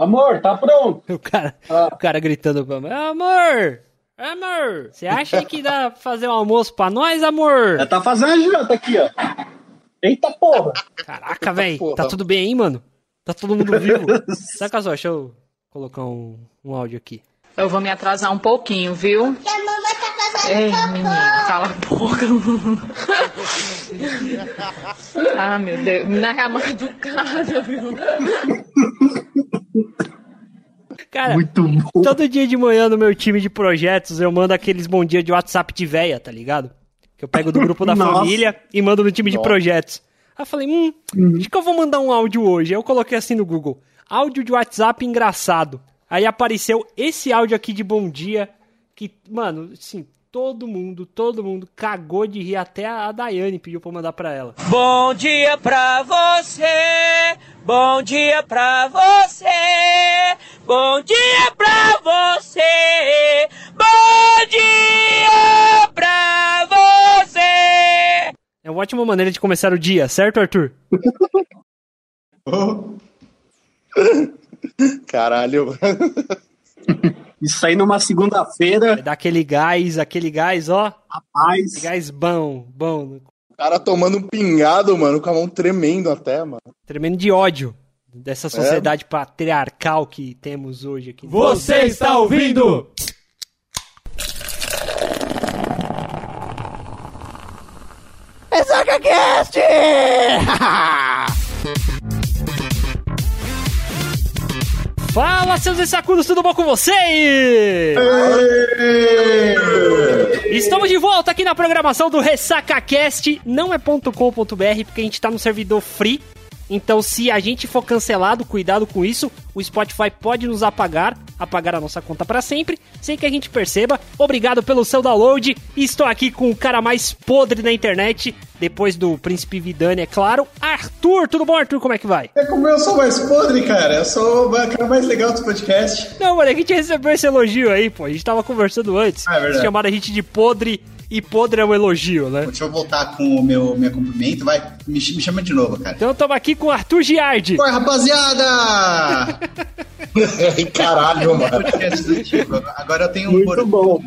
Amor, tá pronto. O cara, ah. o cara gritando pra mim, amor, amor, você acha que dá pra fazer um almoço pra nós, amor? Já tá fazendo a janta aqui, ó. Eita porra. Caraca, velho, tá tudo bem aí, mano? Tá todo mundo vivo? Saca só, deixa eu colocar um, um áudio aqui. Eu vou me atrasar um pouquinho, viu? Que a mamãe tá atrasando Ei, um menino, cala a boca. ah, meu Deus. Menina é a mãe do cara, viu? Cara, todo dia de manhã no meu time de projetos eu mando aqueles bom dia de WhatsApp de véia, tá ligado? Que eu pego do grupo da família e mando no time de projetos. Aí eu falei, hum, uhum. acho que eu vou mandar um áudio hoje. Aí eu coloquei assim no Google, áudio de WhatsApp engraçado. Aí apareceu esse áudio aqui de bom dia, que, mano, assim, todo mundo, todo mundo cagou de rir, até a Daiane pediu pra eu mandar pra ela. Bom dia pra você, bom dia pra você, bom dia pra você, bom dia pra você. É uma ótima maneira de começar o dia, certo, Arthur? Caralho. Isso aí numa segunda-feira. É daquele gás, aquele gás, ó. Rapaz. Aquele gás bom, bom. O cara tomando um pingado, mano, com a mão tremendo até, mano. Tremendo de ódio dessa é. sociedade é. patriarcal que temos hoje aqui. Você está ouvindo? EsagaCast! Fala, seus insacudos, tudo bom com vocês? Estamos de volta aqui na programação do RessacaCast. Não é .com.br, porque a gente tá no servidor free. Então, se a gente for cancelado, cuidado com isso. O Spotify pode nos apagar, apagar a nossa conta para sempre, sem que a gente perceba. Obrigado pelo seu download. Estou aqui com o cara mais podre da internet, depois do Príncipe Vidani, é claro. Arthur, tudo bom, Arthur? Como é que vai? É como eu sou mais podre, cara. Eu sou o cara mais legal do podcast. Não, mano, a gente recebeu esse elogio aí, pô. A gente tava conversando antes. Ah, é verdade. Chamaram a gente de podre e podre é um elogio, né? Deixa eu voltar com o meu, meu cumprimento, vai, me, me chama de novo, cara. Então estamos aqui com o Arthur Giardi. Oi, rapaziada! Caralho, mano. Agora eu tenho um Muito bom.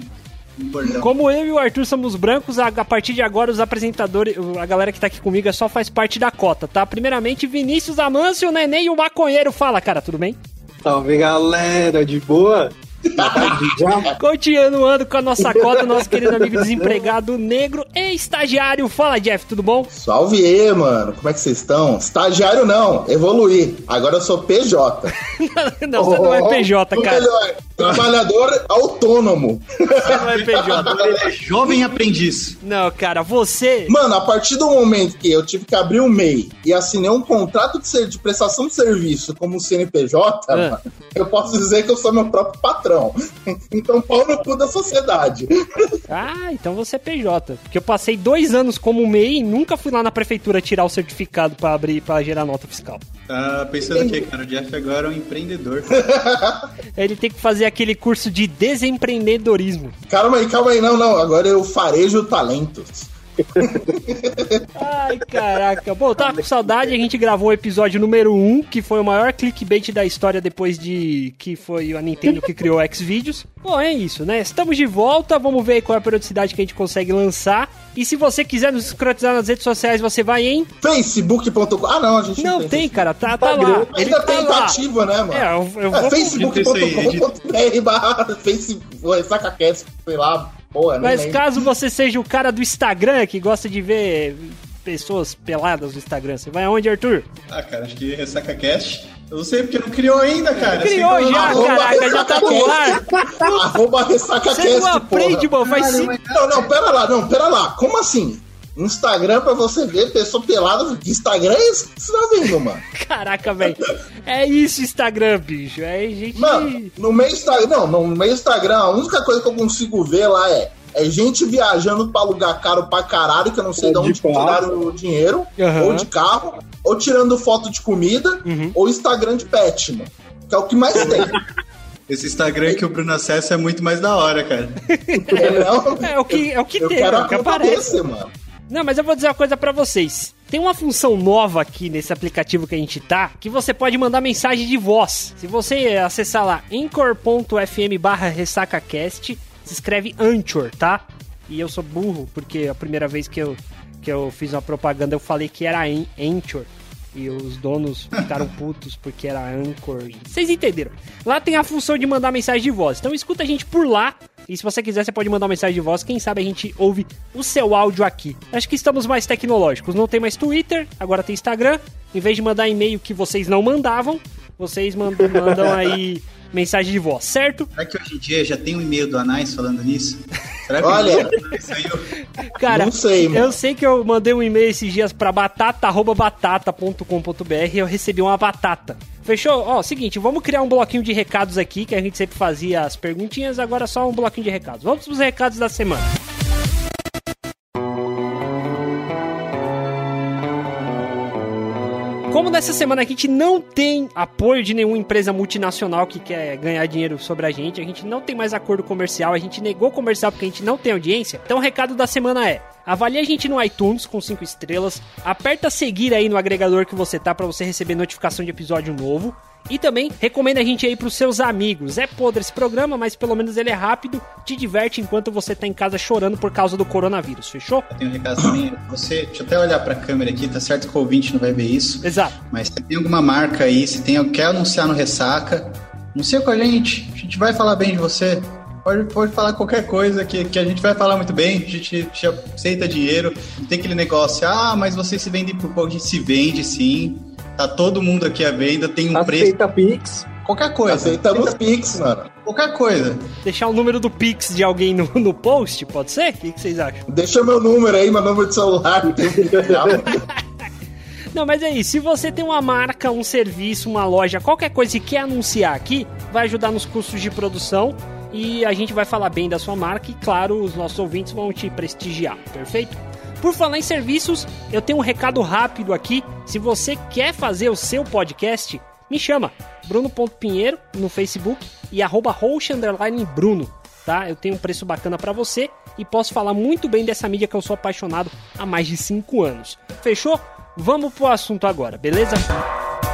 Como eu e o Arthur somos brancos, a, a, partir de agora os apresentadores, a galera que tá aqui comigo é só faz parte da cota, tá? Primeiramente, Vinícius Amâncio, o Neném e o Maconheiro. Fala, cara, tudo bem? Salve, galera, de boa? Continuando com a nossa cota, nosso querido amigo desempregado negro e estagiário. Fala, Jeff, tudo bom? Salve aí, mano. Como é que vocês estão? Estagiário não, evoluí. Agora eu sou PJ. não, não, você não é PJ, cara. Melhor, trabalhador autônomo. Você não é PJ. Ele é jovem aprendiz. Não, cara, você. Mano, a partir do momento que eu tive que abrir um MEI e assinei um contrato de, de prestação de serviço como CNPJ, ah. mano, eu posso dizer que eu sou meu próprio patrão patrão. Então, pau no cu da sociedade. Ah, então você é PJ. Porque eu passei dois anos como MEI e nunca fui lá na prefeitura tirar o certificado para abrir, para gerar nota fiscal. Tá pensando que, cara, o Jeff agora é um empreendedor. Ele tem que fazer aquele curso de desempreendedorismo. Calma aí, calma aí, não, não. Agora eu farejo talentos. Ai, caraca. Bom, tava com saudade, a gente gravou o episódio número 1, que foi o maior clickbait da história depois de que foi a Nintendo que criou o Xvideos. Bom, é isso, né? Estamos de volta, vamos ver qual é a periodicidade que a gente consegue lançar. E se você quiser nos escrotizar nas redes sociais, você vai em facebook.com. Ah, não, a gente não, não tem, cara, tá, tá lá. Ainda tá tem ativa, né, mano? É, eu, eu é, facebook.com.br barra facebook, sei lá, Porra, Mas caso você seja o cara do Instagram que gosta de ver pessoas peladas no Instagram, você vai aonde, Arthur? Ah, cara, acho que Ressaca Cast. Eu não sei porque não criou ainda, cara. Criou já, arroba, caraca, já tá no ar. Arroba Ressaca Você não aprende, mano, faz sim. Não, não, pera lá, não, pera lá. Como assim? Instagram pra você ver pessoa pelada. Que Instagram é esse que você tá vendo, mano? Caraca, velho. É isso, Instagram, bicho. É gente. Mano, no meu Instagram. Não, no meu Instagram, a única coisa que eu consigo ver lá é. É gente viajando pra lugar caro pra caralho, que eu não sei Ou de onde carro. tiraram o dinheiro, Aham. ou de carro, ou tirando foto de comida, Uhum. ou Instagram de pet, mano. Que é o que mais tem. Esse Instagram que o Bruno acessa é muito mais da hora, cara. É, não, É o que, é o que eu tem, quero é o que aparece. desse, mano. Não, mas eu vou dizer uma coisa pra vocês. Tem uma função nova aqui nesse aplicativo que a gente tá, que você pode mandar mensagem de voz. Se você acessar lá anchor.fm barra ressacacast, se escreve Anchor, tá? E eu sou burro, porque a primeira vez que eu, que eu fiz uma propaganda eu falei que era An- Anchor. E os donos ficaram putos porque era Anchor. Vocês entenderam? Lá tem a função de mandar mensagem de voz. Então escuta a gente por lá. E se você quiser, você pode mandar uma mensagem de voz. Quem sabe a gente ouve o seu áudio aqui. Acho que estamos mais tecnológicos. Não tem mais Twitter, agora tem Instagram. Em vez de mandar e-mail que vocês não mandavam, vocês mandam, mandam aí mensagem de voz, certo? Será que hoje em dia já tem um e-mail do Anais falando nisso? Será que Olha. Cara, Não sei, mano. eu sei que eu mandei um e-mail esses dias pra batata.batata.com.br e eu recebi uma batata. Fechou? Ó, seguinte, vamos criar um bloquinho de recados aqui, que a gente sempre fazia as perguntinhas, agora só um bloquinho de recados. Vamos pros recados da semana. Como nessa semana a gente não tem apoio de nenhuma empresa multinacional que quer ganhar dinheiro sobre a gente, a gente não tem mais acordo comercial, a gente negou comercial porque a gente não tem audiência. Então o recado da semana é: avalie a gente no iTunes com 5 estrelas, aperta seguir aí no agregador que você tá para você receber notificação de episódio novo. E também recomenda a gente aí pros seus amigos. É podre esse programa, mas pelo menos ele é rápido, te diverte enquanto você tá em casa chorando por causa do coronavírus, fechou? Tem um recado também. Você, deixa eu até olhar pra câmera aqui, tá certo que o ouvinte não vai ver isso. Exato. Mas se tem alguma marca aí, se tem, quer anunciar no Ressaca, anuncia com a gente. A gente vai falar bem de você. Pode, pode falar qualquer coisa que, que a gente vai falar muito bem. A gente te aceita dinheiro. Não tem aquele negócio, ah, mas vocês se vendem por pouco. A gente se vende sim. Tá todo mundo aqui à venda, tem um preço. Aceita Pix. Qualquer coisa. Aceitamos Pix, mano. Qualquer coisa. Deixar o número do Pix de alguém no, no post, pode ser? O que, que vocês acham? Deixa meu número aí, meu número de celular. Não, mas é isso. Se você tem uma marca, um serviço, uma loja, qualquer coisa que quer anunciar aqui, vai ajudar nos custos de produção e a gente vai falar bem da sua marca e, claro, os nossos ouvintes vão te prestigiar, perfeito? Por falar em serviços, eu tenho um recado rápido aqui. Se você quer fazer o seu podcast, me chama. Bruno.pinheiro no Facebook e arroba Bruno, tá? Eu tenho um preço bacana pra você e posso falar muito bem dessa mídia que eu sou apaixonado há mais de 5 anos. Fechou? Vamos pro assunto agora, beleza? Antes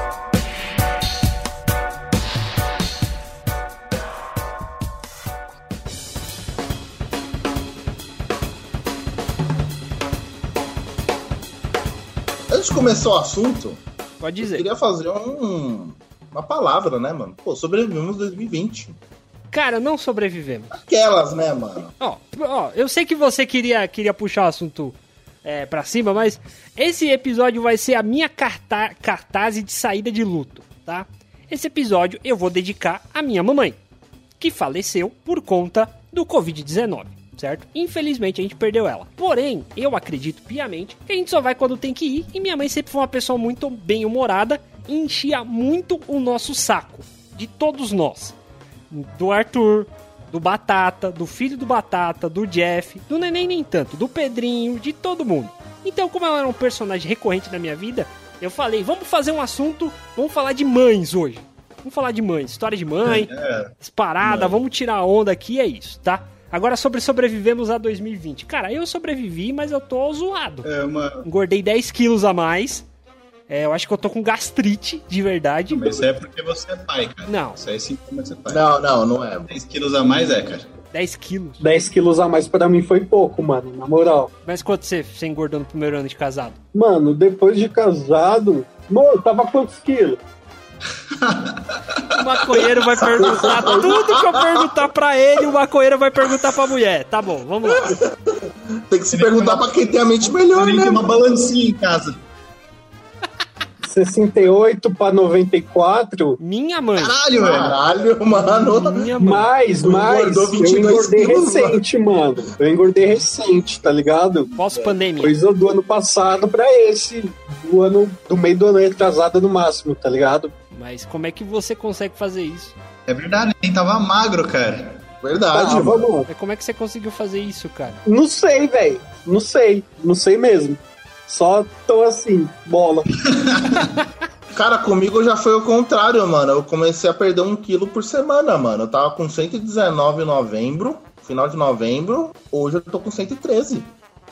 começar o assunto, Pode eu dizer. queria fazer um, uma palavra, né, mano? Pô, sobrevivemos 2020. Cara, não sobrevivemos. Aquelas, né, mano? Ó, ó, eu sei que você queria, queria puxar o assunto é, pra cima, mas esse episódio vai ser a minha carta cartaz de saída de luto, tá? Esse episódio eu vou dedicar à minha mamãe, que faleceu por conta do Covid-19, certo? Infelizmente a gente perdeu ela. Porém, eu acredito piamente que a gente só vai quando tem que ir, e minha mãe sempre foi uma pessoa muito bem-humorada e enchia muito o nosso saco, de todos nós do Arthur, do Batata, do filho do Batata, do Jeff, do Neném nem tanto, do Pedrinho, de todo mundo. Então, como ela era um personagem recorrente na minha vida, eu falei, vamos fazer um assunto, vamos falar de mães hoje. Vamos falar de mães, história de mãe, É, parada, vamos tirar a onda aqui, é isso, tá? Agora sobre sobrevivemos a 2020. Cara, eu sobrevivi, mas eu tô zoado. é uma. Engordei 10 quilos a mais. É, eu acho que eu tô com gastrite, de verdade. Mas isso é porque você é pai, cara. Não. Isso aí é sintoma de ser pai. Não, não, não é. 10 quilos a mais é, cara. 10 quilos. 10 quilos a mais pra mim foi pouco, mano, na moral. Mas quanto você, você engordou no primeiro ano de casado? Mano, depois de casado, mano, tava quantos quilos? O maconheiro vai perguntar tudo que eu perguntar pra ele, o maconheiro vai perguntar pra mulher. Tá bom, vamos lá. Tem que se perguntar pra quem tem a mente melhor, né? tem uma mano? balancinha em casa. 68 pra 94. Minha mãe. Caralho, velho. Caralho, mano. Minha mãe. Mais, mais. Eu engordei recente, mano. Eu engordei recente, tá ligado? Pós-pandemia. Coisa do ano passado pra esse. Do ano, do meio do ano retrasado no máximo, tá ligado? Mas como é que você consegue fazer isso? É verdade, nem tava magro, cara. Verdade, Tá, vamos. É, Como é que você conseguiu fazer isso, cara? Não sei, velho. Não sei. Não sei mesmo. Só tô assim, bola. Cara, comigo já foi o contrário, mano. Eu comecei a perder um quilo por semana, mano. Eu tava com 119 em novembro, final de novembro. Hoje eu tô com 113.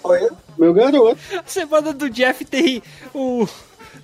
Olha, meu garoto. A semana do Jeff tem o.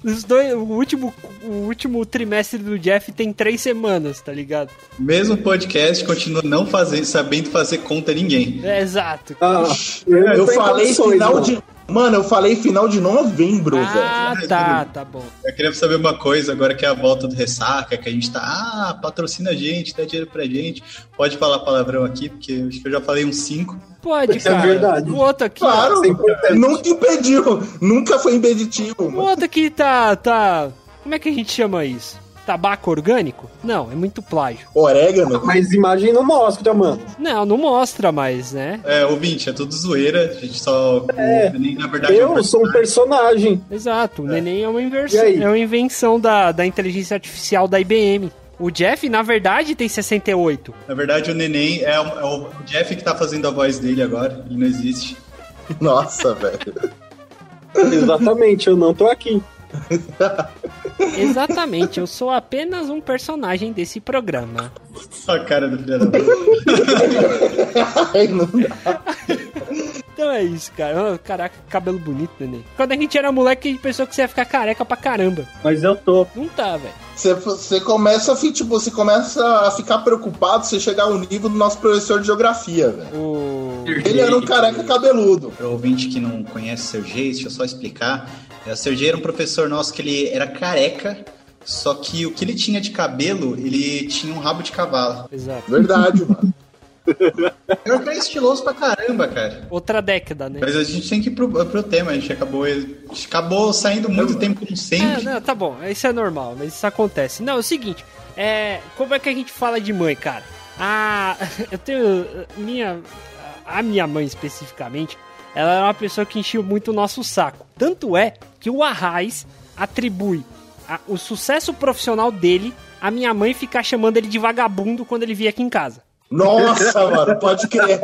Os dois, o, último, o último trimestre do Jeff tem três semanas, tá ligado? Mesmo podcast continua não fazendo, sabendo fazer conta ninguém. É, exato. Ah, Eu falei final de. Mano, eu falei final de novembro, Ah, velho. tá, tá bom. Eu queria saber uma coisa, agora que é a volta do Ressaca, que a gente tá, ah, patrocina a gente, dá dinheiro pra gente. Pode falar palavrão aqui, porque acho que eu já falei uns cinco. Pode, Isso é cara. verdade. O outro aqui. Claro, é nunca impediu. Nunca foi impeditivo, O outro aqui tá. tá. Como é que a gente chama isso? Tabaco orgânico? Não, é muito plágio. Orégano. Mas imagem não mostra, mano. Não, não mostra mais, né? É, ouvinte, é tudo zoeira, a gente só. É. nem, na verdade, é um Eu sou um personagem. Exato, o neném é uma inversão, é uma invenção da, da inteligência artificial da IBM. O Jeff, na verdade, tem 68. Na verdade, o neném é o, é o Jeff que tá fazendo a voz dele agora, ele não existe. Nossa, velho. Exatamente, eu não tô aqui. Exatamente, eu sou apenas um personagem desse programa. A cara do filho da puta. Ai, não dá. Então é isso, cara. Oh, caraca, cabelo bonito, neném. Quando a gente era moleque, a gente pensou que você ia ficar careca pra caramba. Mas eu tô. Não tá, velho. Você, você começa a tipo, você começa a ficar preocupado se chegar ao nível do nosso professor de geografia, velho. O... Ele era um careca cabeludo. Para o ouvinte que não conhece o Sergei, deixa eu só explicar. É, O Sergei era um professor nosso que ele era careca, só que o que ele tinha de cabelo, ele tinha um rabo de cavalo. Exato. Verdade, mano. Era um cara estiloso pra caramba, cara. Outra década, né? Mas a gente tem que ir pro, pro tema, a gente acabou, a gente acabou saindo muito tempo como É, sempre. não, tá bom, isso é normal, mas isso acontece. Não, é o seguinte, é, como é que a gente fala de mãe, cara? Ah, eu tenho minha a minha mãe especificamente, ela era uma pessoa que enchia muito o nosso saco. Tanto é que o Arraiz atribui a- o sucesso profissional dele a minha mãe ficar chamando ele de vagabundo quando ele via aqui em casa. Nossa, mano, pode crer.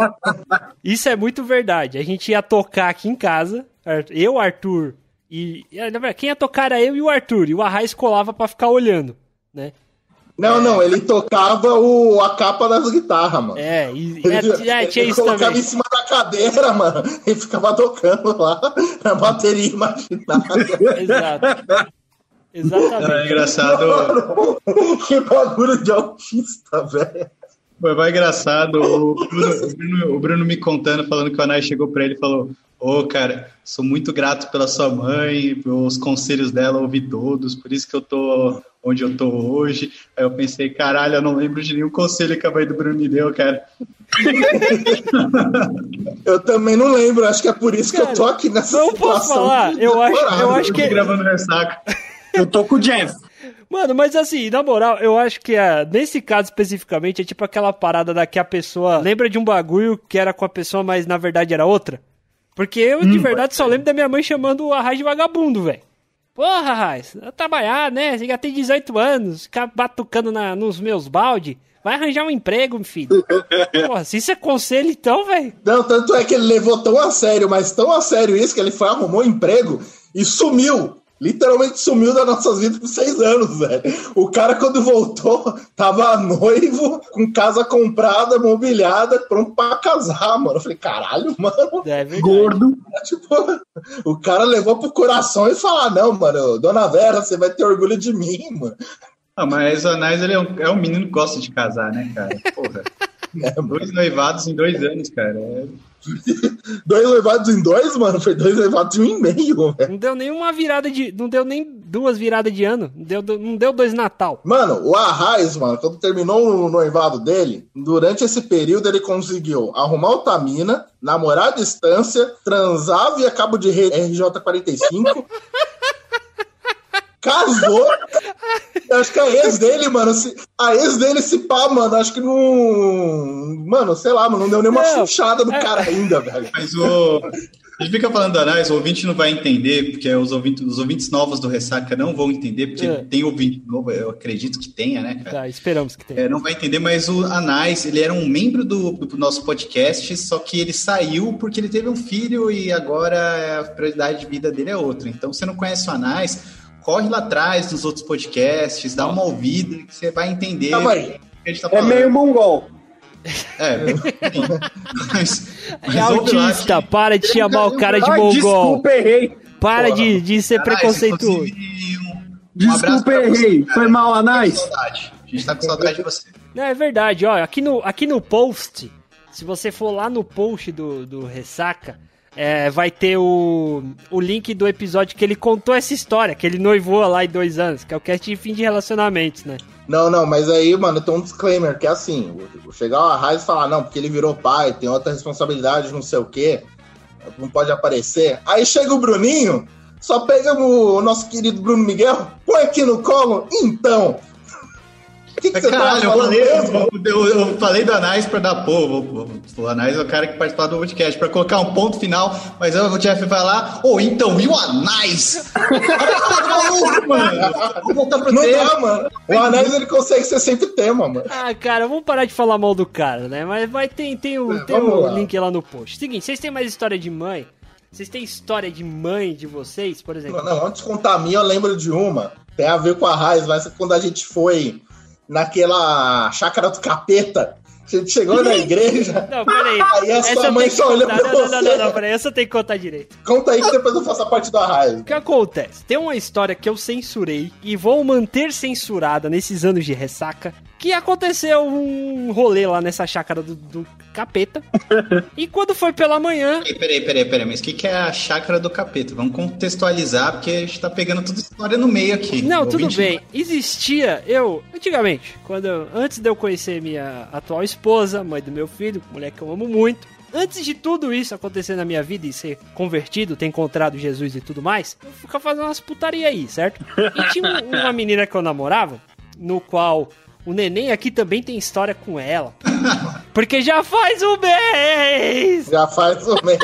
Isso é muito verdade. A gente ia tocar aqui em casa, eu, Arthur e. na verdade, Quem ia tocar era eu e o Arthur, e o Arraiz colava pra ficar olhando, né? Não, não, ele tocava o, a capa das guitarras, mano. É, e, Ele, é, é, tinha ele isso colocava também. em cima da cadeira, mano, e ficava tocando lá na bateria imaginária. Exato. É Exatamente. engraçado. Mano, que bagulho de autista, velho. Foi mais engraçado o Bruno, o Bruno- o Bruno me contando, falando que o Anai chegou pra ele e falou: Ô, cara, sou muito grato pela sua mãe, pelos conselhos dela, ouvi todos, por isso que eu tô onde eu tô hoje. Aí eu pensei: caralho, eu não lembro de nenhum conselho que a mãe do Bruno me deu, cara. Eu também não lembro, acho que é por isso que eu tô aqui nessa não posso situação. falar, eu acho- eu acho que- gravando ressaca. Eu tô com o Jeff. Mano, mas assim, na moral, eu acho que é, nesse caso especificamente é tipo aquela parada da que a pessoa lembra de um bagulho que era com a pessoa, mas na verdade era outra. Porque eu, de verdade, só lembro da minha mãe chamando o Arraiz de vagabundo, velho. Porra, vai trabalhar, né? Você já tem 18 anos, ficar batucando na, nos meus balde. Vai arranjar um emprego, meu filho. Porra, se isso é conselho, então, velho. Não, tanto é que ele levou tão a sério, mas tão a sério isso, que ele foi, arrumou um emprego e sumiu. Literalmente sumiu das nossas vidas por seis anos, velho. O cara, quando voltou, tava noivo, com casa comprada, mobiliada, pronto pra casar, mano. Eu falei, caralho, mano. É. Gordo. Tipo, o cara levou pro coração e falou: "Ah, não, mano, dona Vera, você vai ter orgulho de mim, mano. Ah, mas o Anais ele é, um, é um menino que gosta de casar, né, cara? Porra. dois noivados em dois anos, cara. É- Dois noivados em dois, mano, foi dois noivados em um e meio, velho. Não deu nenhuma virada de. Não deu nem duas viradas de ano. Não deu, não deu dois Natal. Mano, o Arraiz, mano, quando terminou o noivado dele, durante esse período ele conseguiu arrumar outra namorar à distância, transar via cabo de rede RJ45 casou. acho que a ex dele, mano, se, a ex dele se pá, mano, acho que não. Mano, sei lá, mano, não deu nenhuma chuchada no cara ainda, velho. Mas o. A gente fica falando da Anais, o ouvinte não vai entender, porque os ouvintes, os ouvintes novos do Ressaca não vão entender, porque é. tem ouvinte novo, eu acredito que tenha, né, cara? Tá, esperamos que tenha. É, não vai entender, mas o Anais, ele era um membro do, do, nosso podcast, só que ele saiu porque ele teve um filho e agora a prioridade de vida dele é outra. Então, você não conhece o Anais, corre lá atrás dos outros podcasts, dá uma ouvida, que você vai entender tá, o que a gente tá falando. É meio mongol. É, mas, mas é autista, para de chamar o cara de mongol. Desculpa, errei. Para de, de ser Caralho, preconceituoso. Um, desculpa, errei. Foi mal, Anais. A gente tá com saudade de você. Não, é verdade, ó. Aqui no, aqui no post, se você for lá no post do, do Ressaca, é, vai ter o, o link do episódio que ele contou essa história, que ele noivou lá em dois anos, que é o cast de fim de relacionamentos, né? Não, não, mas aí, mano, tem um disclaimer que é assim: chegar a Raiz e falar, não, porque ele virou pai, tem outra responsabilidade, não sei o quê, não pode aparecer. Aí chega o Bruninho, só pega o nosso querido Bruno Miguel, põe aqui no colo, então. Que que Caralho, eu falei, eu, eu, falei, do Anais para dar pô, o Anais é o cara que participou do podcast, para colocar um ponto final, mas eu, o Jeff vai lá, ô, oh, então, e o Anais? Vamos voltar pro Não tema. Dá, mano. O Anais ele consegue ser sempre tema, mano. Ah, cara, vamos parar de falar mal do cara, né? Mas vai tem, tem o, é, tem o link lá no post. Seguinte, vocês têm mais história de mãe? Vocês têm história de mãe de vocês, por exemplo? Não, não antes de contar a minha, eu lembro de uma. Tem a ver com a Raiz, mas quando a gente foi naquela chácara do capeta. A gente chegou na igreja. Não, peraí. Aí a sua mãe só olhou pra não, você. Não, não, não, peraí, essa tem que contar direito. Conta aí que depois eu faço a parte da raiva. O que acontece? Tem uma história que eu censurei e vou manter censurada nesses anos de ressaca. Que aconteceu um rolê lá nessa chácara do, do capeta. e quando foi pela manhã. Peraí, peraí, peraí, mas o que, que é a chácara do capeta? Vamos contextualizar, porque a gente tá pegando toda história no meio aqui. Não, tudo bem. Existia, eu, antigamente, quando eu, antes de eu conhecer minha atual esposa, mãe do meu filho, mulher que eu amo muito. Antes de tudo isso acontecer na minha vida e ser convertido, ter encontrado Jesus e tudo mais, eu ficava fazendo umas putaria aí, certo? E tinha uma menina que eu namorava, no qual o neném aqui também tem história com ela. Porque já faz um mês! Já faz um mês!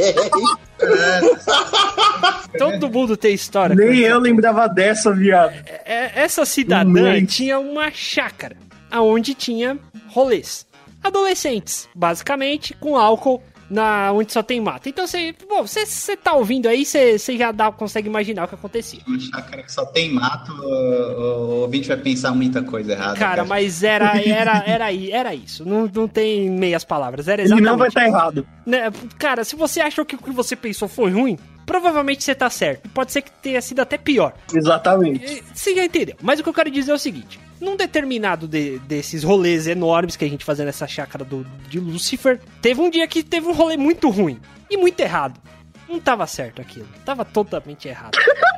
Todo mundo tem história. Nem eu lembrava dessa, viado. É, é, essa cidadã um tinha uma chácara, aonde tinha rolês. Adolescentes, basicamente, com álcool na onde só tem mato. Então você, bom, você, você tá ouvindo aí, você, você já dá, consegue imaginar o que acontecia. Uma chácara que só tem mato, o, o ouvinte vai pensar muita coisa errada. Cara, cara. mas era, era, era, era isso. Não, não tem meias palavras. Era exatamente. E não vai estar tá errado. Né? Cara, se você achou que o que você pensou foi ruim, provavelmente você tá certo. Pode ser que tenha sido até pior. Exatamente. Você já entendeu. Mas o que eu quero dizer é o seguinte: num determinado de, desses rolês enormes que a gente fazia nessa chácara do, de Lucifer, teve um dia que teve um rolê muito ruim e muito errado. Não tava certo aquilo. Tava totalmente errado.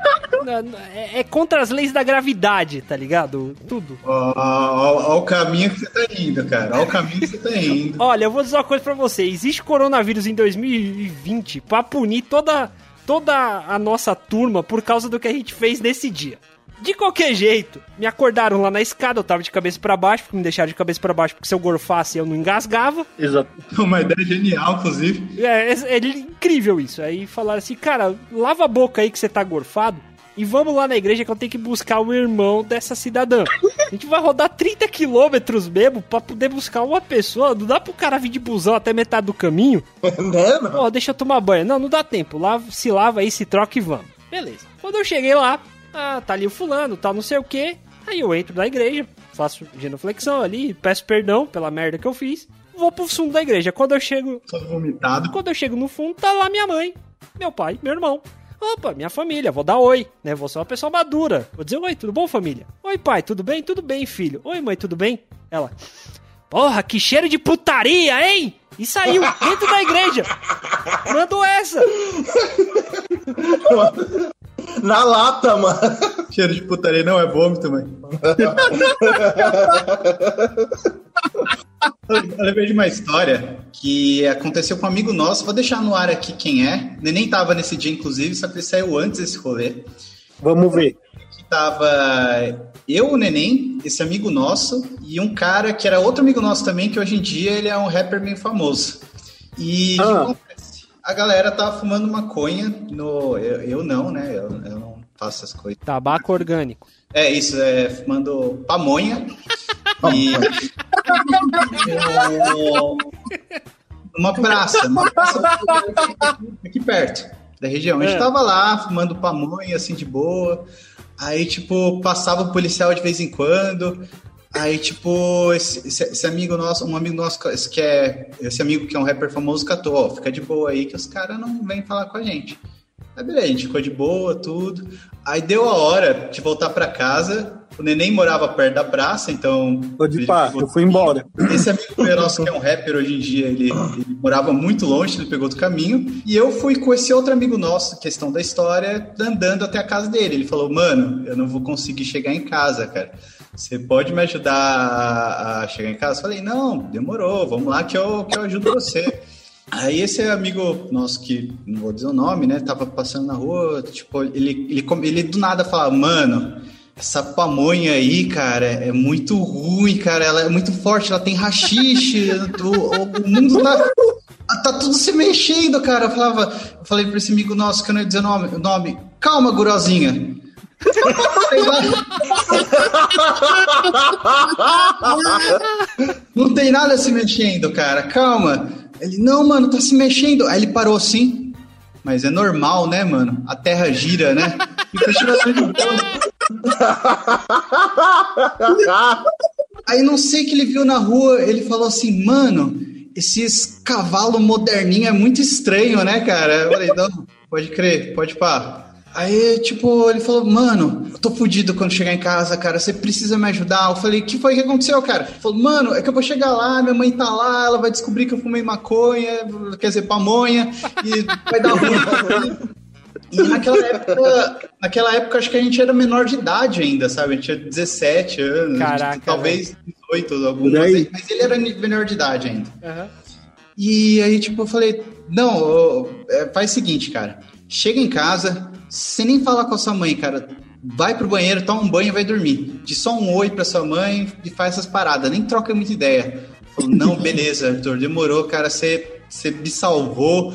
é, é, contra as leis da gravidade, tá ligado? Tudo. Olha o caminho que você tá indo, cara. Olha o caminho que você tá indo. Olha, eu vou dizer uma coisa pra você. Existe coronavírus em 2020 pra punir toda, toda a nossa turma por causa do que a gente fez nesse dia. De qualquer jeito, me acordaram lá na escada, eu tava de cabeça para baixo, porque me deixaram de cabeça para baixo, porque se eu gorfasse eu não engasgava. Exato. Uma ideia genial, inclusive. É, é, é incrível isso. Aí falaram assim, cara, lava a boca aí que você tá gorfado. E vamos lá na igreja que eu tenho que buscar o irmão dessa cidadã. A gente vai rodar 30 quilômetros mesmo pra poder buscar uma pessoa. Não dá pro cara vir de busão até metade do caminho. Né, Pô, deixa eu tomar banho. Não, não dá tempo. Lava, se lava aí, se troca e vamos. Beleza. Quando eu cheguei lá, ah, tá ali o fulano, tal, não sei o que. Aí eu entro na igreja, faço genuflexão ali, peço perdão pela merda que eu fiz. Vou pro fundo da igreja. Quando eu chego. Todo vomitado. Quando eu chego no fundo, tá lá minha mãe, meu pai, meu irmão. Opa, minha família, vou dar oi, né? Vou ser uma pessoa madura. Vou dizer oi, tudo bom, família? Oi, pai, tudo bem? Tudo bem, filho. Oi, mãe, tudo bem? Ela. Porra, que cheiro de putaria, hein? E saiu dentro da igreja. Mandou essa. Na lata, mano. Cheiro de putaria não é vômito, mãe. Eu lembrei de uma história que aconteceu com um amigo nosso. Vou deixar no ar aqui quem é. Ele nem tava nesse dia, inclusive, só que ele saiu antes desse rolê. Vamos ver. tava eu, o Neném, esse amigo nosso, e um cara que era outro amigo nosso também, que hoje em dia ele é um rapper bem famoso. E Ah. a galera tava fumando maconha no. Eu, eu não, né? Eu, eu não faço essas coisas. Tabaco orgânico. É isso, é fumando pamonha. e. Numa praça, uma praça aqui perto da região. A gente É. tava lá fumando pamonha, assim, de boa. Aí, tipo, passava o policial de vez em quando. Aí, tipo, esse, esse- amigo nosso, um amigo nosso que é. Esse amigo que é um rapper famoso catou, ó, fica de boa aí que os caras não vêm falar com a gente. Aí beleza, a gente ficou de boa, tudo. Aí deu a hora de voltar pra casa. O neném morava perto da praça, então. Pode ele pá, eu fui embora. Esse amigo meu nosso, que é um rapper hoje em dia, ele, ele morava muito longe, ele pegou outro caminho. E eu fui com esse outro amigo nosso, questão da história, andando até a casa dele. Ele falou, mano, eu não vou conseguir chegar em casa, cara. Você pode me ajudar a, a chegar em casa? Eu falei, não, demorou, vamos lá que eu, que eu ajudo você. Aí esse amigo nosso, que não vou dizer o nome, né, tava passando na rua, tipo, ele, ele, ele do nada falava, mano, essa pamonha aí, cara, é muito ruim, cara, ela é muito forte, ela tem rachixe, o, o mundo tá, tá tudo se mexendo, cara. Eu falava, eu falei pra esse amigo nosso que eu não ia dizer o nome, o nome, calma, gurozinha. Não tem nada se mexendo, cara. Calma. Ele, não, mano, tá se mexendo. Aí ele parou assim. Mas é normal, né, mano? A terra gira, né? Continuação de Aí não sei que ele viu na rua, ele falou assim, mano, esses cavalo moderninho é muito estranho, né, cara? Eu falei, não, pode crer, pode pá. Aí, tipo, ele falou, mano, eu tô fudido quando chegar em casa, cara, você precisa me ajudar. Eu falei, que foi que aconteceu, cara? Ele falou, mano, é que eu vou chegar lá, minha mãe tá lá, ela vai descobrir que eu fumei maconha, quer dizer, pamonha, e vai dar ruim pra mim. E naquela época, naquela época, acho que a gente era menor de idade ainda, sabe? A gente tinha 17 anos, Caraca, talvez 18, algum, mas, mas ele era menor de idade ainda. Aham. E aí, tipo, eu falei, não, é, faz o seguinte, cara. Chega em casa, sem nem falar com a sua mãe, cara. Vai pro banheiro, toma um banho e vai dormir. Diz só um oi pra sua mãe e faz essas paradas. Nem troca muita ideia. Falou, não, beleza, Arthur, demorou, cara. Você me salvou.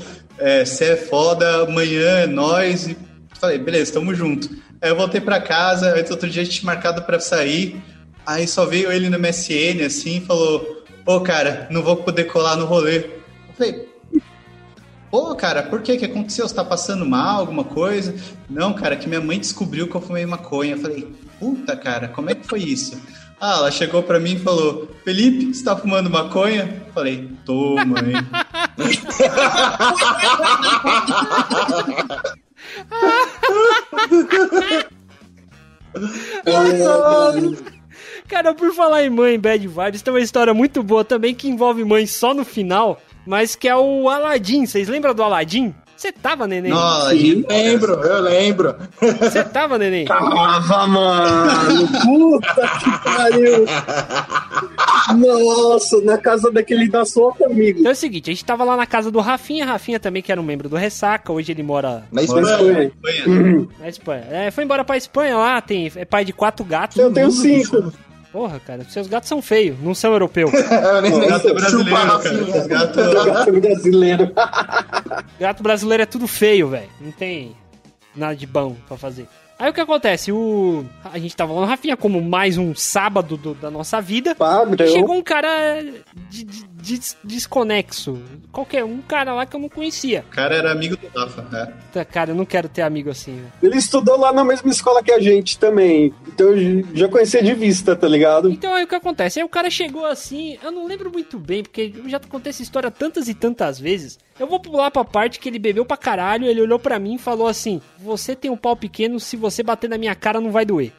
Você é foda, amanhã é nós. E falei, beleza, tamo junto. Aí eu voltei pra casa, aí outro dia a gente marcado pra sair. Aí só veio ele no MSN, assim, e falou: Ô, cara, não vou poder colar no rolê. Eu falei: Pô, cara, por que que aconteceu? Você tá passando mal, alguma coisa? Não, cara, que minha mãe descobriu que eu fumei maconha. Eu falei: Puta, cara, como é que foi isso? Ah, ela chegou pra mim e falou: Felipe, você tá fumando maconha? Falei: Tô, mãe. Cara, por falar em mãe Bad Vibes, tem uma história muito boa também que envolve mãe só no final, mas que é o Aladdin. Vocês lembram do Aladdin? Você tava, neném? Nossa, Eu lembro, eu lembro. Você tava, neném? Tava, mano. Puta que pariu. Nossa, na casa daquele nosso outro amigo. Então é o seguinte, a gente tava lá na casa do Rafinha, Rafinha também que era um membro do Ressaca, hoje ele mora Na Mas Espanha. foi. Espanha. Uhum. na Espanha. É, foi embora pra Espanha lá, tem, é pai de quatro gatos. Eu tenho cinco. Porra, cara, seus gatos são feios, não são europeus. Eu nem Gato Chupa brasileiro, cara. Gatos. Gato brasileiro. Gato brasileiro é tudo feio, velho. Não tem nada de bom pra fazer. Aí o que acontece? O... A gente tava lá no Rafinha como mais um sábado do- da nossa vida. Padrão. Chegou um cara de- de- des- desconexo. Qualquer um cara lá que eu não conhecia. O cara era amigo do Rafa, né? Tá, Cara, eu não quero ter amigo assim, velho. Ele estudou lá na mesma escola que a gente também. Então eu já conhecia de vista, tá ligado? Então aí o que acontece? Aí o cara chegou assim, eu não lembro muito bem, porque eu já contei essa história tantas e tantas vezes. Eu vou pular pra parte que ele bebeu pra caralho, ele olhou pra mim e falou assim: Você tem um pau pequeno, se você bater na minha cara não vai doer.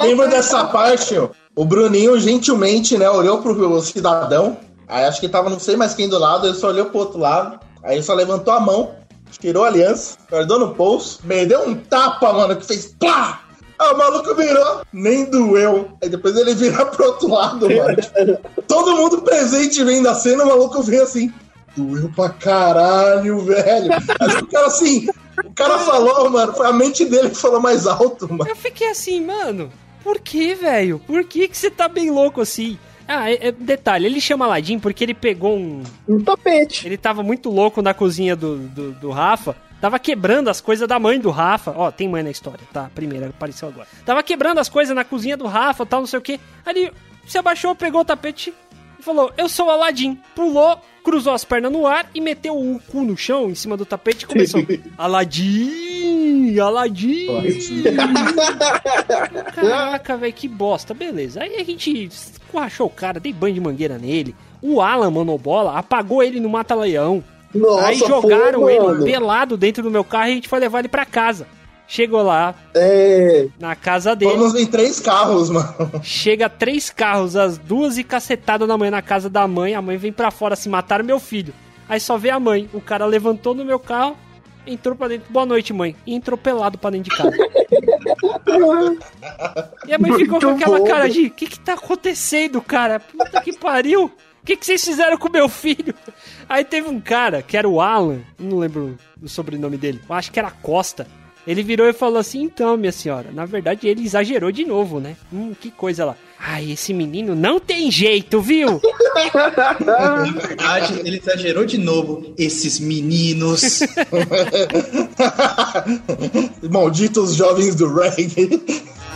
Lembro dessa parte, ó. o Bruninho gentilmente, né, olhou pro cidadão, aí acho que tava não sei mais quem do lado, ele só olhou pro outro lado, aí ele só levantou a mão, tirou a aliança, guardou no bolso, me deu um tapa, mano, que fez plá! Aí o maluco virou, nem doeu. Aí depois ele vira pro outro lado, mano. Todo mundo presente vendo a cena, o maluco veio assim. Doeu pra caralho, velho. Acho que o cara assim. O cara falou, mano, foi a mente dele que falou mais alto, mano. Eu fiquei assim, mano, por que, velho? Por que, que você tá bem louco assim? Ah, é, é, detalhe, ele chama Aladdin porque ele pegou um. Um tapete. Ele tava muito louco na cozinha do, do, do Rafa. Tava quebrando as coisas da mãe do Rafa. Ó, tem mãe na história, tá? Primeira apareceu agora. Tava quebrando as coisas na cozinha do Rafa, tal, não sei o que. Aí ele se abaixou, pegou o tapete e falou: Eu sou Aladdin. Pulou, cruzou as pernas no ar e meteu o cu no chão, em cima do tapete e começou: Aladdin! Aladdin! Caraca, velho, que bosta. Beleza. Aí a gente escorrachou o cara, dei banho de mangueira nele. O Alan Manobola apagou ele no Mata-Leão. Aí jogaram foi, ele pelado dentro do meu carro e a gente foi levar ele pra casa. Chegou lá, É. na casa dele. Vamos em três carros, mano. Chega três carros, as duas e cacetada da manhã na casa da mãe. A mãe vem pra fora se matar meu filho. Aí só vê a mãe. O cara levantou no meu carro, entrou pra dentro. Boa noite, mãe. E entrou pelado pra dentro de casa. e a mãe ficou com Muito aquela bom. cara de: O que que tá acontecendo, cara? Puta que pariu. O que, que vocês fizeram com meu filho? Aí teve um cara, que era o Alan, não lembro o sobrenome dele, eu acho que era Costa. Ele virou e falou assim: Então, minha senhora, na verdade ele exagerou de novo, né? Hum, que coisa lá. Ai, esse menino não tem jeito, viu? Na verdade, ele exagerou de novo. Esses meninos. Malditos jovens do reggae.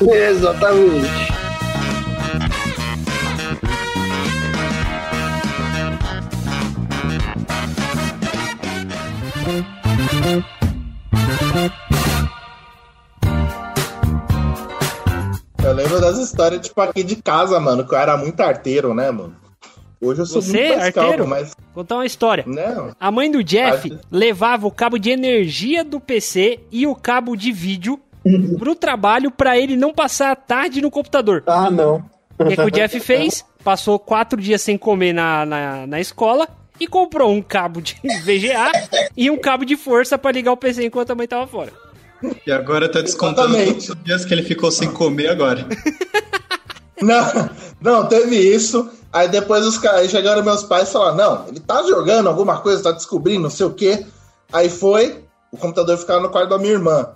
Exatamente. Eu lembro das histórias, tipo, aqui de casa, mano, que eu era muito arteiro, né, mano? Hoje eu sou Você, muito mais calmo, arteiro? mas. Contar uma história. Não. A mãe do Jeff Acho- levava o cabo de energia do PC e o cabo de vídeo pro trabalho pra ele não passar a tarde no computador. Ah, não. O que, que o Jeff fez? Passou quatro dias sem comer na, na, na escola e comprou um cabo de VGA e um cabo de força pra ligar o PC enquanto a mãe tava fora. E agora tá descontando Exatamente. todos os dias que ele ficou sem comer agora. Não, não, teve isso. Aí depois os caras chegaram meus pais e falaram: não, ele tá jogando alguma coisa, tá descobrindo, não sei o quê. Aí foi, o computador ficava no quarto da minha irmã.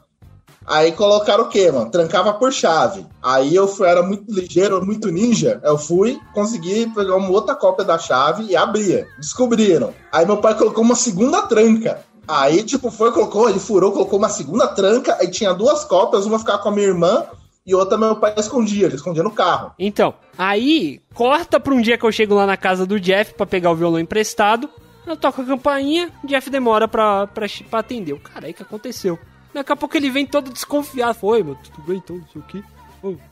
Aí colocaram o quê, mano? Trancava por chave. Aí eu fui, era muito ligeiro, muito ninja. Eu fui, consegui pegar uma outra cópia da chave e abria. Descobriram. Aí meu pai colocou uma segunda tranca. Aí, tipo, foi, colocou, ele furou, colocou uma segunda tranca. Aí tinha duas cópias, uma ficava com a minha irmã e outra meu pai escondia. Ele escondia no carro. Então, aí corta pra um dia que eu chego lá na casa do Jeff pra pegar o violão emprestado. Eu toco a campainha, Jeff demora pra, pra, pra atender. O cara aí que aconteceu. Daqui a pouco ele vem todo desconfiado. Foi, meu, tudo bem, então, não sei o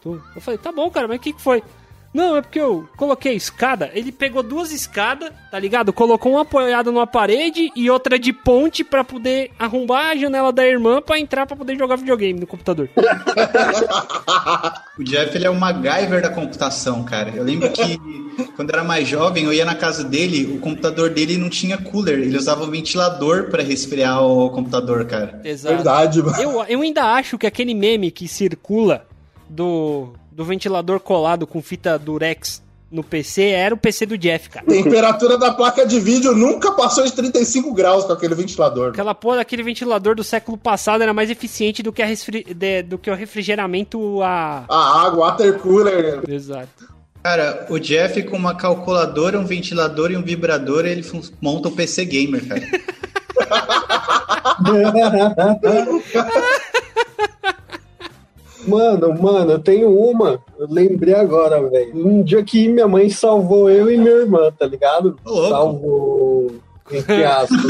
tô- Eu falei, tá bom, cara, mas o que, que foi? Não, é porque eu coloquei a escada. Ele pegou duas escadas, tá ligado? Colocou uma apoiada numa parede e outra de ponte pra poder arrombar a janela da irmã pra entrar pra poder jogar videogame no computador. O Jeff, ele é o MacGyver da computação, cara. Eu lembro que quando eu era mais jovem, eu ia na casa dele, o computador dele não tinha cooler. Ele usava um ventilador pra resfriar o computador, cara. Exato. Verdade, mano. Eu, eu ainda acho que aquele meme que circula do, do ventilador colado com fita durex no PC era o PC do Jeff, cara. Temperatura da placa de vídeo nunca passou de 35 graus com aquele ventilador. Aquela porra daquele ventilador do século passado era mais eficiente do que, a resfri- de- do que o refrigeramento a. A água, water cooler. Exato. Cara, o Jeff com uma calculadora, um ventilador e um vibrador, ele fun- monta o PC Gamer, cara. Mano, mano, eu tenho uma. Eu lembrei agora, velho. Um dia que minha mãe salvou eu e minha irmã, tá ligado? Louco. Salvou. Entre aspas.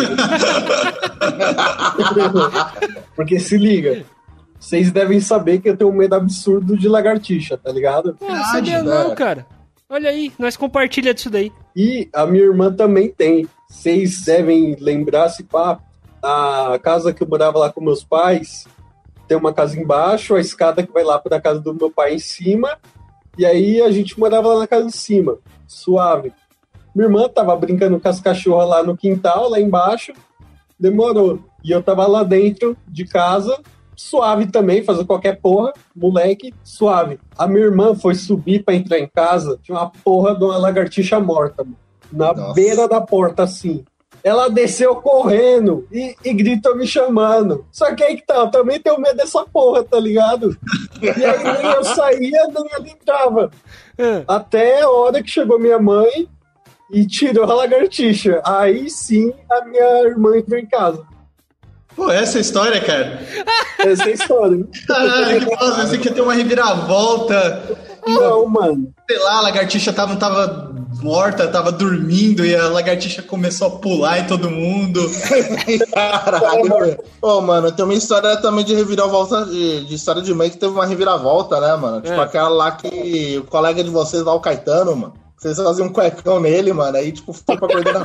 Porque se liga. Vocês devem saber que eu tenho um medo absurdo de lagartixa, tá ligado? Pô, não sabia né? não, cara. Olha aí, nós compartilha disso daí. E a minha irmã também tem. Vocês devem lembrar, se pá, a casa que eu morava lá com meus pais, tem uma casa embaixo, a escada que vai lá para a casa do meu pai em cima, e aí a gente morava lá na casa de cima, suave. Minha irmã tava brincando com as cachorras lá no quintal, lá embaixo, demorou. E eu tava lá dentro de casa, suave também, fazer qualquer porra, moleque, suave. A minha irmã foi subir para entrar em casa, tinha uma porra de uma lagartixa morta, mano, na Nossa. beira da porta, assim. Ela desceu correndo e, e gritou me chamando. Só que aí que tá, eu também tenho medo dessa porra, tá ligado? E aí nem eu saía, nem ela entrava. É. Até a hora que chegou minha mãe e tirou a lagartixa. Aí sim a minha irmã entrou em casa. Pô, essa é a história, cara? Essa é a história. Caralho, que nossa, você quer ter uma reviravolta. Não, mano. Sei lá, a lagartixa tava, tava morta, tava dormindo e a lagartixa começou a pular em todo mundo. Caralho. Ô, mano, tem uma história também de reviravolta, de, de história de mãe que teve uma reviravolta, né, mano? Tipo é. aquela lá que o colega de vocês lá, o Caetano, mano. Vocês faziam um cuecão nele, mano, aí, tipo, foi pra perder na.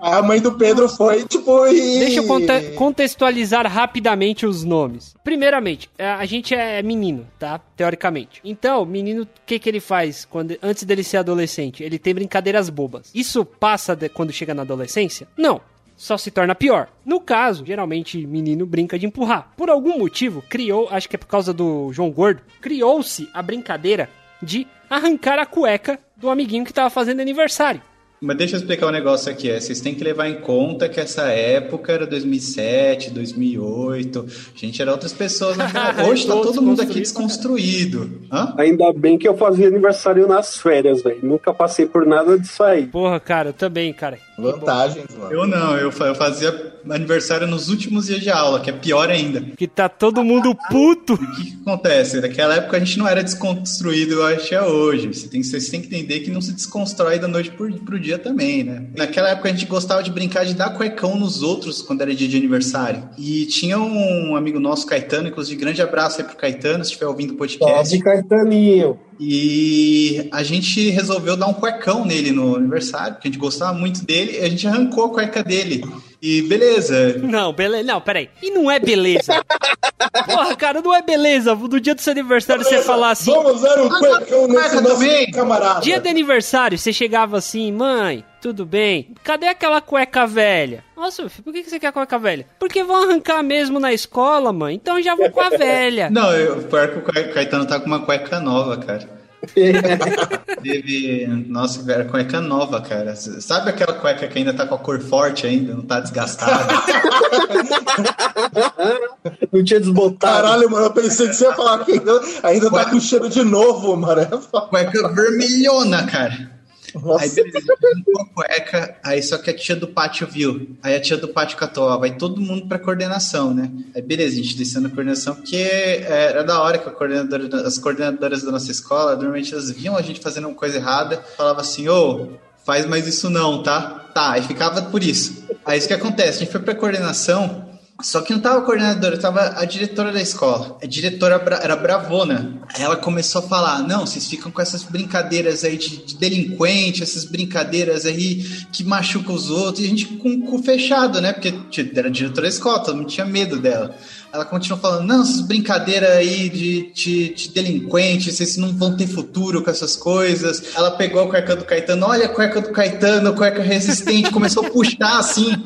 A mãe do Pedro foi, tipo, e... Deixa eu conte contextualizar rapidamente os nomes. Primeiramente, é, a gente é menino, tá? Teoricamente. Então, menino, o que que ele faz quando, antes dele ser adolescente? Ele tem brincadeiras bobas. Isso passa de, quando chega na adolescência? Não só se torna pior. No caso, geralmente menino brinca de empurrar. Por algum motivo, criou, acho que é por causa do João Gordo, criou-se a brincadeira de arrancar a cueca do amiguinho que estava fazendo aniversário. Mas deixa eu explicar um negócio aqui. É, vocês têm que levar em conta que essa época era 2007, 2008. A gente era outras pessoas. Né? Hoje tá todo mundo aqui desconstruído. Hã? Ainda bem que eu fazia aniversário nas férias, velho. Nunca passei por nada disso aí. Porra, cara, eu também, cara. Vantagens, mano. Eu não, eu, eu fazia aniversário nos últimos dias de aula, que é pior ainda. Que tá todo mundo puto. O que, que acontece? Naquela época a gente não era desconstruído, eu acho que é hoje. Você tem, você tem que entender que não se desconstrói da noite pro, pro dia também, né? Naquela época a gente gostava de brincar de dar cuecão nos outros quando era dia de aniversário. E tinha um amigo nosso, Caetano, inclusive, grande abraço aí pro Caetano, se estiver ouvindo o podcast. Salve, Caetaninho! E a gente resolveu dar um cuecão nele no aniversário, porque a gente gostava muito dele, e a gente arrancou a cueca dele. E beleza. Não, beleza. Não, peraí. E não é beleza. Porra, cara, não é beleza. Do dia do seu aniversário você falar assim. Vamos dar um cuecão nesse nosso também. camarada. Dia de aniversário, você chegava assim, mãe, tudo bem? Cadê aquela cueca velha? Nossa, filho, por que você quer a cueca velha? Porque vão arrancar mesmo na escola, mãe. Então já vou com a velha. Não, eu, pior que o Caetano tá com uma cueca nova, cara. Teve. Nossa, era cueca nova, cara. Sabe aquela cueca que ainda tá com a cor forte ainda, não tá desgastada? não tinha desbotado. Caralho, mano, eu pensei que você ia falar que ainda, ainda tá com cheiro de novo, mano. Cueca vermelhona, cara. Nossa. Aí beleza, a cueca, aí só que a tia do pátio viu. Aí a tia do pátio catou, ó, vai todo mundo pra coordenação, né? Aí beleza, a gente descendo a coordenação, porque é, era da hora que a coordenadora, as coordenadoras da nossa escola, normalmente elas viam a gente fazendo uma coisa errada, falava assim, ô, oh, faz mais isso não, tá? Tá, e ficava por isso. Aí isso que acontece, a gente foi pra coordenação, só que não tava a coordenadora, tava a diretora da escola. A diretora era bravona. Aí ela começou a falar: não, vocês ficam com essas brincadeiras aí de, de delinquente, essas brincadeiras aí que machucam os outros. E a gente com o cu fechado, né? Porque era diretora da escola, todo mundo tinha medo dela. Ela continua falando, não, essas brincadeiras aí de, de, de delinquente, vocês não vão ter futuro com essas coisas. Ela pegou a cueca do Caetano, olha a cueca do Caetano, cueca resistente, começou a puxar assim,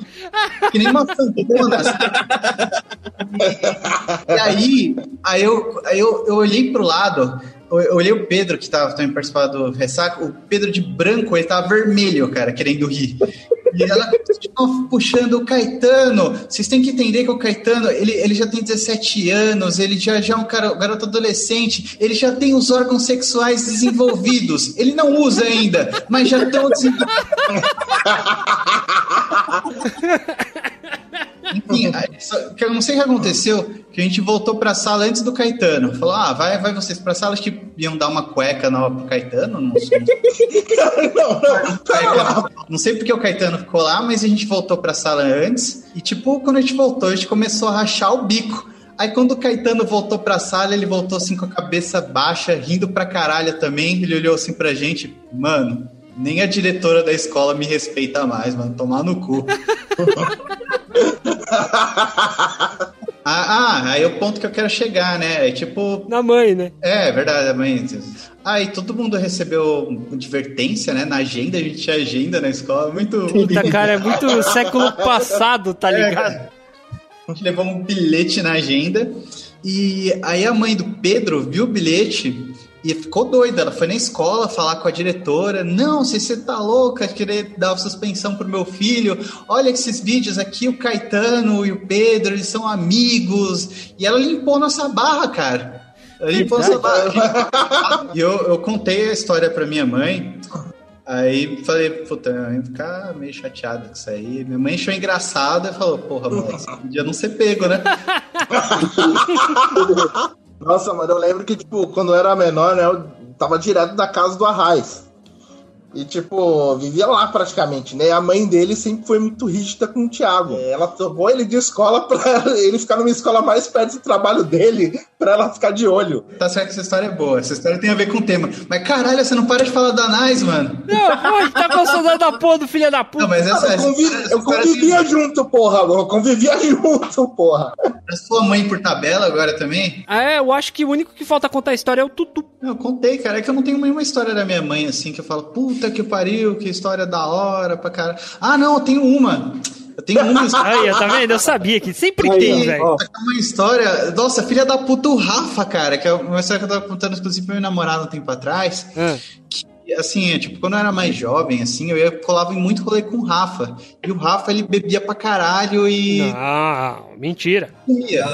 que nem uma sanfona. Assim. E aí, aí, eu, aí eu, eu olhei pro lado, eu olhei o Pedro, que tava também participando do Ressaca, o Pedro de branco, ele tava vermelho, cara, querendo rir. E ela puxando o Caetano. Vocês têm que entender que o Caetano, ele, ele já tem 17 anos, ele já, já é um cara, um garoto adolescente, ele já tem os órgãos sexuais desenvolvidos. Ele não usa ainda, mas já estão desenvolvidos. Enfim, eu não sei o que aconteceu, que a gente voltou pra sala antes do Caetano. Falou, ah, vai, vai vocês pra sala, acho que iam dar uma cueca nova pro Caetano, não sei. não, não, não sei porque o Caetano ficou lá, mas a gente voltou pra sala antes, e tipo, quando a gente voltou, a gente começou a rachar o bico. Aí quando o Caetano voltou pra sala, ele voltou assim com a cabeça baixa, rindo pra caralho também. Ele olhou assim pra gente, mano, nem a diretora da escola me respeita mais, mano. Tomar no cu. ah, ah, aí é o ponto que eu quero chegar, né? É tipo. Na mãe, né? É, verdade, a mãe. Aí todo mundo recebeu advertência, né? Na agenda, a gente tinha agenda na escola. Muito. Puta, cara, é muito século passado, tá é, ligado? É, a gente levou um bilhete na agenda. E aí a mãe do Pedro viu o bilhete E ficou doida. Ela foi na escola falar com a diretora. Não, se você tá louca, querer dar suspensão pro meu filho. Olha esses vídeos aqui, o Caetano e o Pedro, eles são amigos. E ela limpou nossa barra, cara. Ela limpou nossa barra. E eu, eu contei a história pra minha mãe. Aí falei, puta, eu ia ficar meio chateado com isso aí. Minha mãe achou engraçado e falou, porra, moleque, podia não ser pego, né? Nossa, mano, eu lembro que, tipo, quando eu era menor, né, eu tava direto da casa do Arraiz. E, tipo, vivia lá praticamente, né? A mãe dele sempre foi muito rígida com o Thiago. Ela tomou ele de escola pra ele ficar numa escola mais perto do trabalho dele, pra ela ficar de olho. Tá certo que essa história é boa. Essa história tem a ver com o tema. Mas caralho, você não para de falar da Nais, mano. Não, pô, tá gostando da porra do filho da puta. Não, mas essa, eu, convivi, essa eu convivia tem... junto, porra. Eu convivia junto, porra. A sua mãe por tabela agora também? Ah, é, eu acho que o único que falta contar a história é o Tutu. Eu contei, cara. É que eu não tenho nenhuma história da minha mãe, assim, que eu falo, puta que pariu, que história da hora pra cara. Ah, não, eu tenho uma. Eu tenho uma história. Aí, tá vendo? Eu sabia que sempre Aí, tem, velho. Uma história. Nossa, filha da puta, o Rafa, cara, que é uma história que eu tava contando, inclusive, pra meu namorado um tempo atrás. Ah. Que assim, é, tipo, quando eu era mais jovem, assim, eu ia, colava em muito rolê com o Rafa. E o Rafa, ele bebia pra caralho e... Não, mentira. Sumia,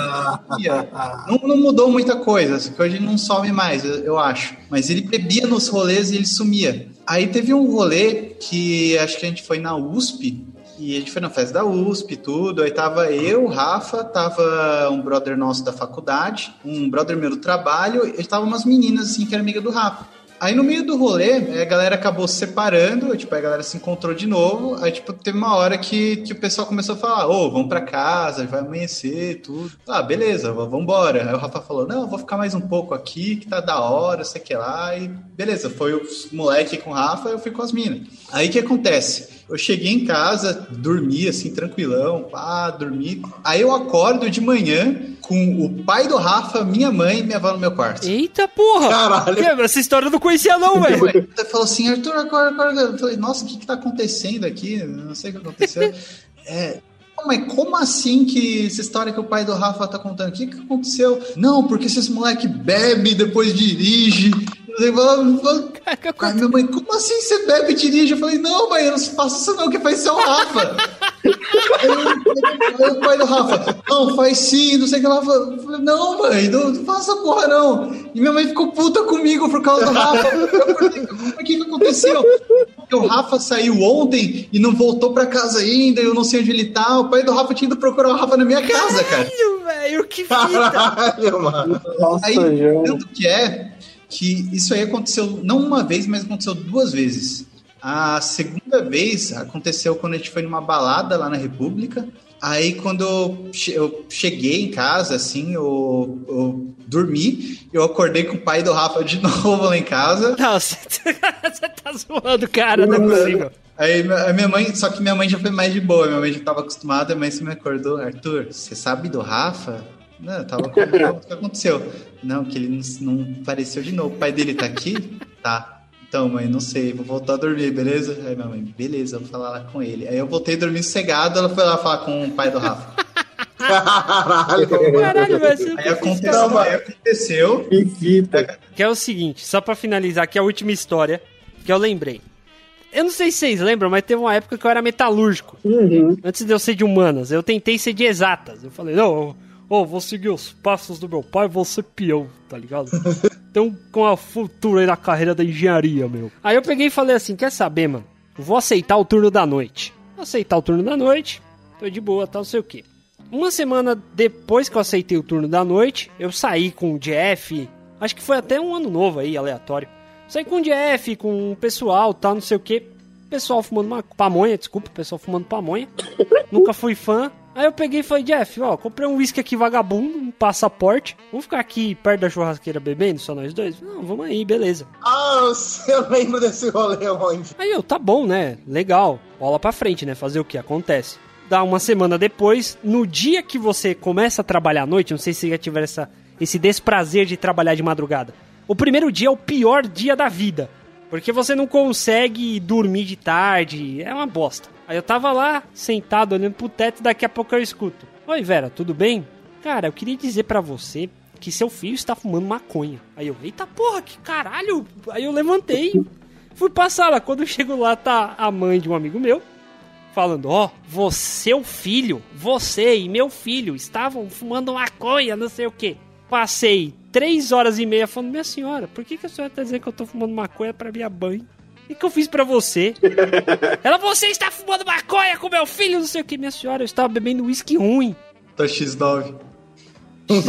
sumia. Não, não, mudou muita coisa, assim, que hoje ele não some mais, eu, eu, acho. Mas ele bebia nos rolês e ele sumia. Aí teve um rolê que acho que a gente foi na USP, e a gente foi na festa da USP tudo. Aí tava eu, Rafa, tava um brother nosso da faculdade, um brother meu do trabalho, e tava umas meninas assim que era amiga do Rafa. Aí no meio do rolê, a galera acabou se separando, tipo, a galera se encontrou de novo. Aí, tipo, teve uma hora que, que o pessoal começou a falar: Ô, oh, vamos pra casa, vai amanhecer, tudo. Ah, beleza, vambora. Aí o Rafa falou: Não, vou ficar mais um pouco aqui, que tá da hora, sei que lá. E beleza, foi o moleque com o Rafa, eu fui com as minas. Aí o que acontece? Eu cheguei em casa, dormi assim, tranquilão, pá, dormi. Aí eu acordo de manhã com o pai do Rafa, minha mãe e minha avó no meu quarto. Eita porra! Caralho! essa história eu não conhecia, não, velho. Ele falou assim: Arthur, acorda, acorda. Eu falei, nossa, o que que tá acontecendo aqui? não sei o que aconteceu. é, mas como assim que essa história que o pai do Rafa tá contando? O que, que aconteceu? Não, porque esses moleque bebe depois dirige Aí minha mãe, como assim você bebe e dirige? Eu falei, não, mãe, eu não faço isso não, que faz ser o Rafa. aí, o pai do Rafa, não, faz sim, não sei o que lá. Eu falei, não, mãe, não, não faça porra não. E minha mãe ficou puta comigo por causa do Rafa. O que, que aconteceu? Porque o Rafa saiu ontem e não voltou pra casa ainda, eu não sei onde ele tá. O pai do Rafa tinha ido procurar o Rafa na minha casa, cara. Caralho, velho, que fita. Caralho, mano. Nossa, aí, tanto que é que isso aí aconteceu não uma vez, mas aconteceu duas vezes. A segunda vez aconteceu quando a gente foi numa balada lá na República. Aí quando eu, cheguei em casa, assim, eu, eu, dormi, eu acordei com o pai do Rafa de novo lá em casa. Não, você tá zoando, cara, não é possível. Aí a minha mãe, só que minha mãe já foi mais de boa, minha mãe já tava acostumada, mas você me acordou, Arthur, você sabe do Rafa? Não, eu tava com... o que aconteceu? Não, que ele não, não apareceu de novo. O pai dele tá aqui? Tá. Então, mãe, não sei, vou voltar a dormir, beleza? Aí minha mãe, beleza, vou falar lá com ele. Aí eu voltei a dormir cegado, ela foi lá falar com o pai do Rafa. Caralho, Caralho velho. Aí aconteceu, aí aconteceu. Que é o seguinte, só pra finalizar aqui a última história que eu lembrei. Eu não sei se vocês lembram, mas teve uma época que eu era metalúrgico. Uhum. Antes de eu ser de humanas. Eu tentei ser de exatas. Eu falei, não, Ô, oh, vou seguir os passos do meu pai, vou ser peão, tá ligado? então, com a futura aí na carreira da engenharia, meu. Aí eu peguei e falei assim: quer saber, mano? Vou aceitar o turno da noite. Vou aceitar o turno da noite, tô de boa, tal, tá, não sei o que. Uma semana depois que eu aceitei o turno da noite, eu saí com o Jeff. Acho que foi até um ano novo aí, aleatório. Saí com o Jeff, com o pessoal, tal, não sei o que. Pessoal fumando uma pamonha, desculpa, pessoal fumando pamonha. Nunca fui fã. Aí eu peguei e falei, Jeff, ó, comprei um whisky aqui vagabundo, um passaporte. Vamos ficar aqui perto da churrasqueira bebendo, só nós dois? Não, vamos aí, beleza. Ah, eu lembro desse rolê onde. Aí eu, tá bom, né? Legal. Bola pra frente, né? Fazer o que acontece. Dá uma semana depois, no dia que você começa a trabalhar à noite, não sei se já tiver essa, esse desprazer de trabalhar de madrugada. O primeiro dia é o pior dia da vida. Porque você não consegue dormir de tarde, é uma bosta. Aí eu tava lá, sentado, olhando pro teto, e daqui a pouco eu escuto. Oi, Vera, tudo bem? Cara, eu queria dizer para você que seu filho está fumando maconha. Aí eu, eita porra, que caralho! Aí eu levantei, fui pra sala. Quando eu chego lá, tá a mãe de um amigo meu, falando: Ó, oh, você, o filho, você e meu filho estavam fumando maconha, não sei o que. Passei três horas e meia falando: Minha senhora, por que, que a senhora tá dizendo que eu tô fumando maconha pra minha mãe? O que eu fiz para você? Ela, você está fumando maconha com meu filho, não sei o que, minha senhora, eu estava bebendo uísque ruim. Tá X9. Por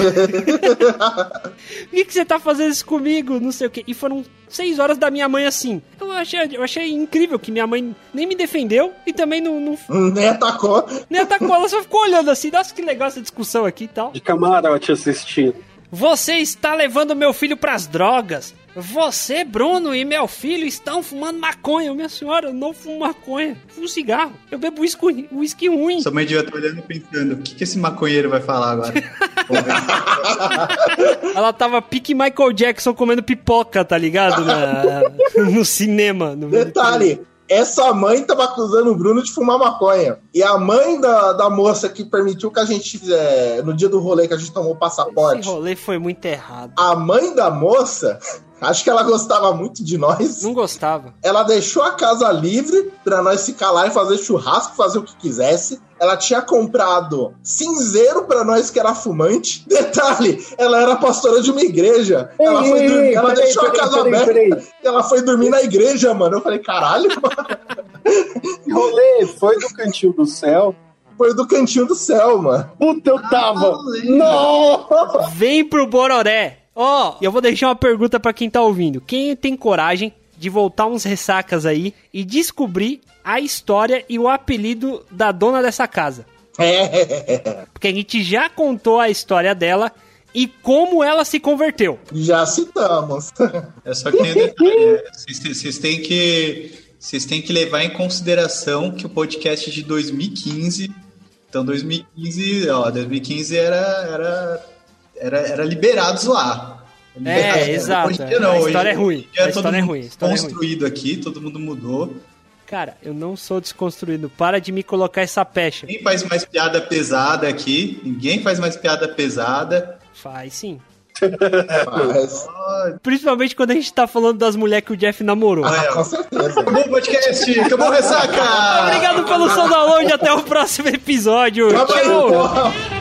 que, que você tá fazendo isso comigo? Não sei o que. E foram seis horas da minha mãe assim. Eu achei, eu achei incrível que minha mãe nem me defendeu e também não. não... Nem atacou. Nem atacou, ela só ficou olhando assim. Nossa, que legal essa discussão aqui e tal. De camarote assistindo. Você está levando meu filho pras drogas. Você, Bruno e meu filho estão fumando maconha. Minha senhora, eu não fumo maconha. Fumo cigarro. Eu bebo uísque, uísque ruim. Sua mãe devia estar olhando e pensando: o que, que esse maconheiro vai falar agora? Ela tava pique Michael Jackson comendo pipoca, tá ligado? Na, no cinema. No Detalhe. Essa mãe tava acusando o Bruno de fumar maconha. E a mãe da, da moça que permitiu que a gente, é, no dia do rolê que a gente tomou o passaporte. Esse rolê foi muito errado. A mãe da moça Acho que ela gostava muito de nós. Não gostava. Ela deixou a casa livre para nós ficar lá e fazer churrasco, fazer o que quisesse. Ela tinha comprado cinzeiro para nós que era fumante. Detalhe, ela era pastora de uma igreja. Ei, ela foi ei, dormir, ei, ela peraí, deixou peraí, a casa peraí, aberta. Ela foi dormir na igreja, mano. Eu falei, caralho, mano. Rolê, foi do cantinho do céu foi do cantinho do céu, mano. Puta, eu tava. Não! Vem pro Bororé. Ó, oh, eu vou deixar uma pergunta para quem tá ouvindo. Quem tem coragem de voltar uns ressacas aí e descobrir a história e o apelido da dona dessa casa? Porque a gente já contou a história dela e como ela se converteu. Já citamos. É só que tem um detalhe. Vocês têm que vocês têm que levar em consideração que o podcast é de 2015. Então 2015, ó, 2015 era era era, era liberado zoar. Liberado, é, exato. Hoje dia não, a história é ruim. A história é ruim. Construído aqui, todo mundo mudou. Cara, eu não sou desconstruído. Para de me colocar essa pecha. Ninguém faz mais piada pesada aqui. Ninguém faz mais piada pesada. Faz sim. Faz. Principalmente quando a gente tá falando das mulheres que o Jeff namorou. Ah, com certeza. Acabou o podcast, acabou o ressaca! Obrigado pelo som download, até o próximo episódio. Tchau!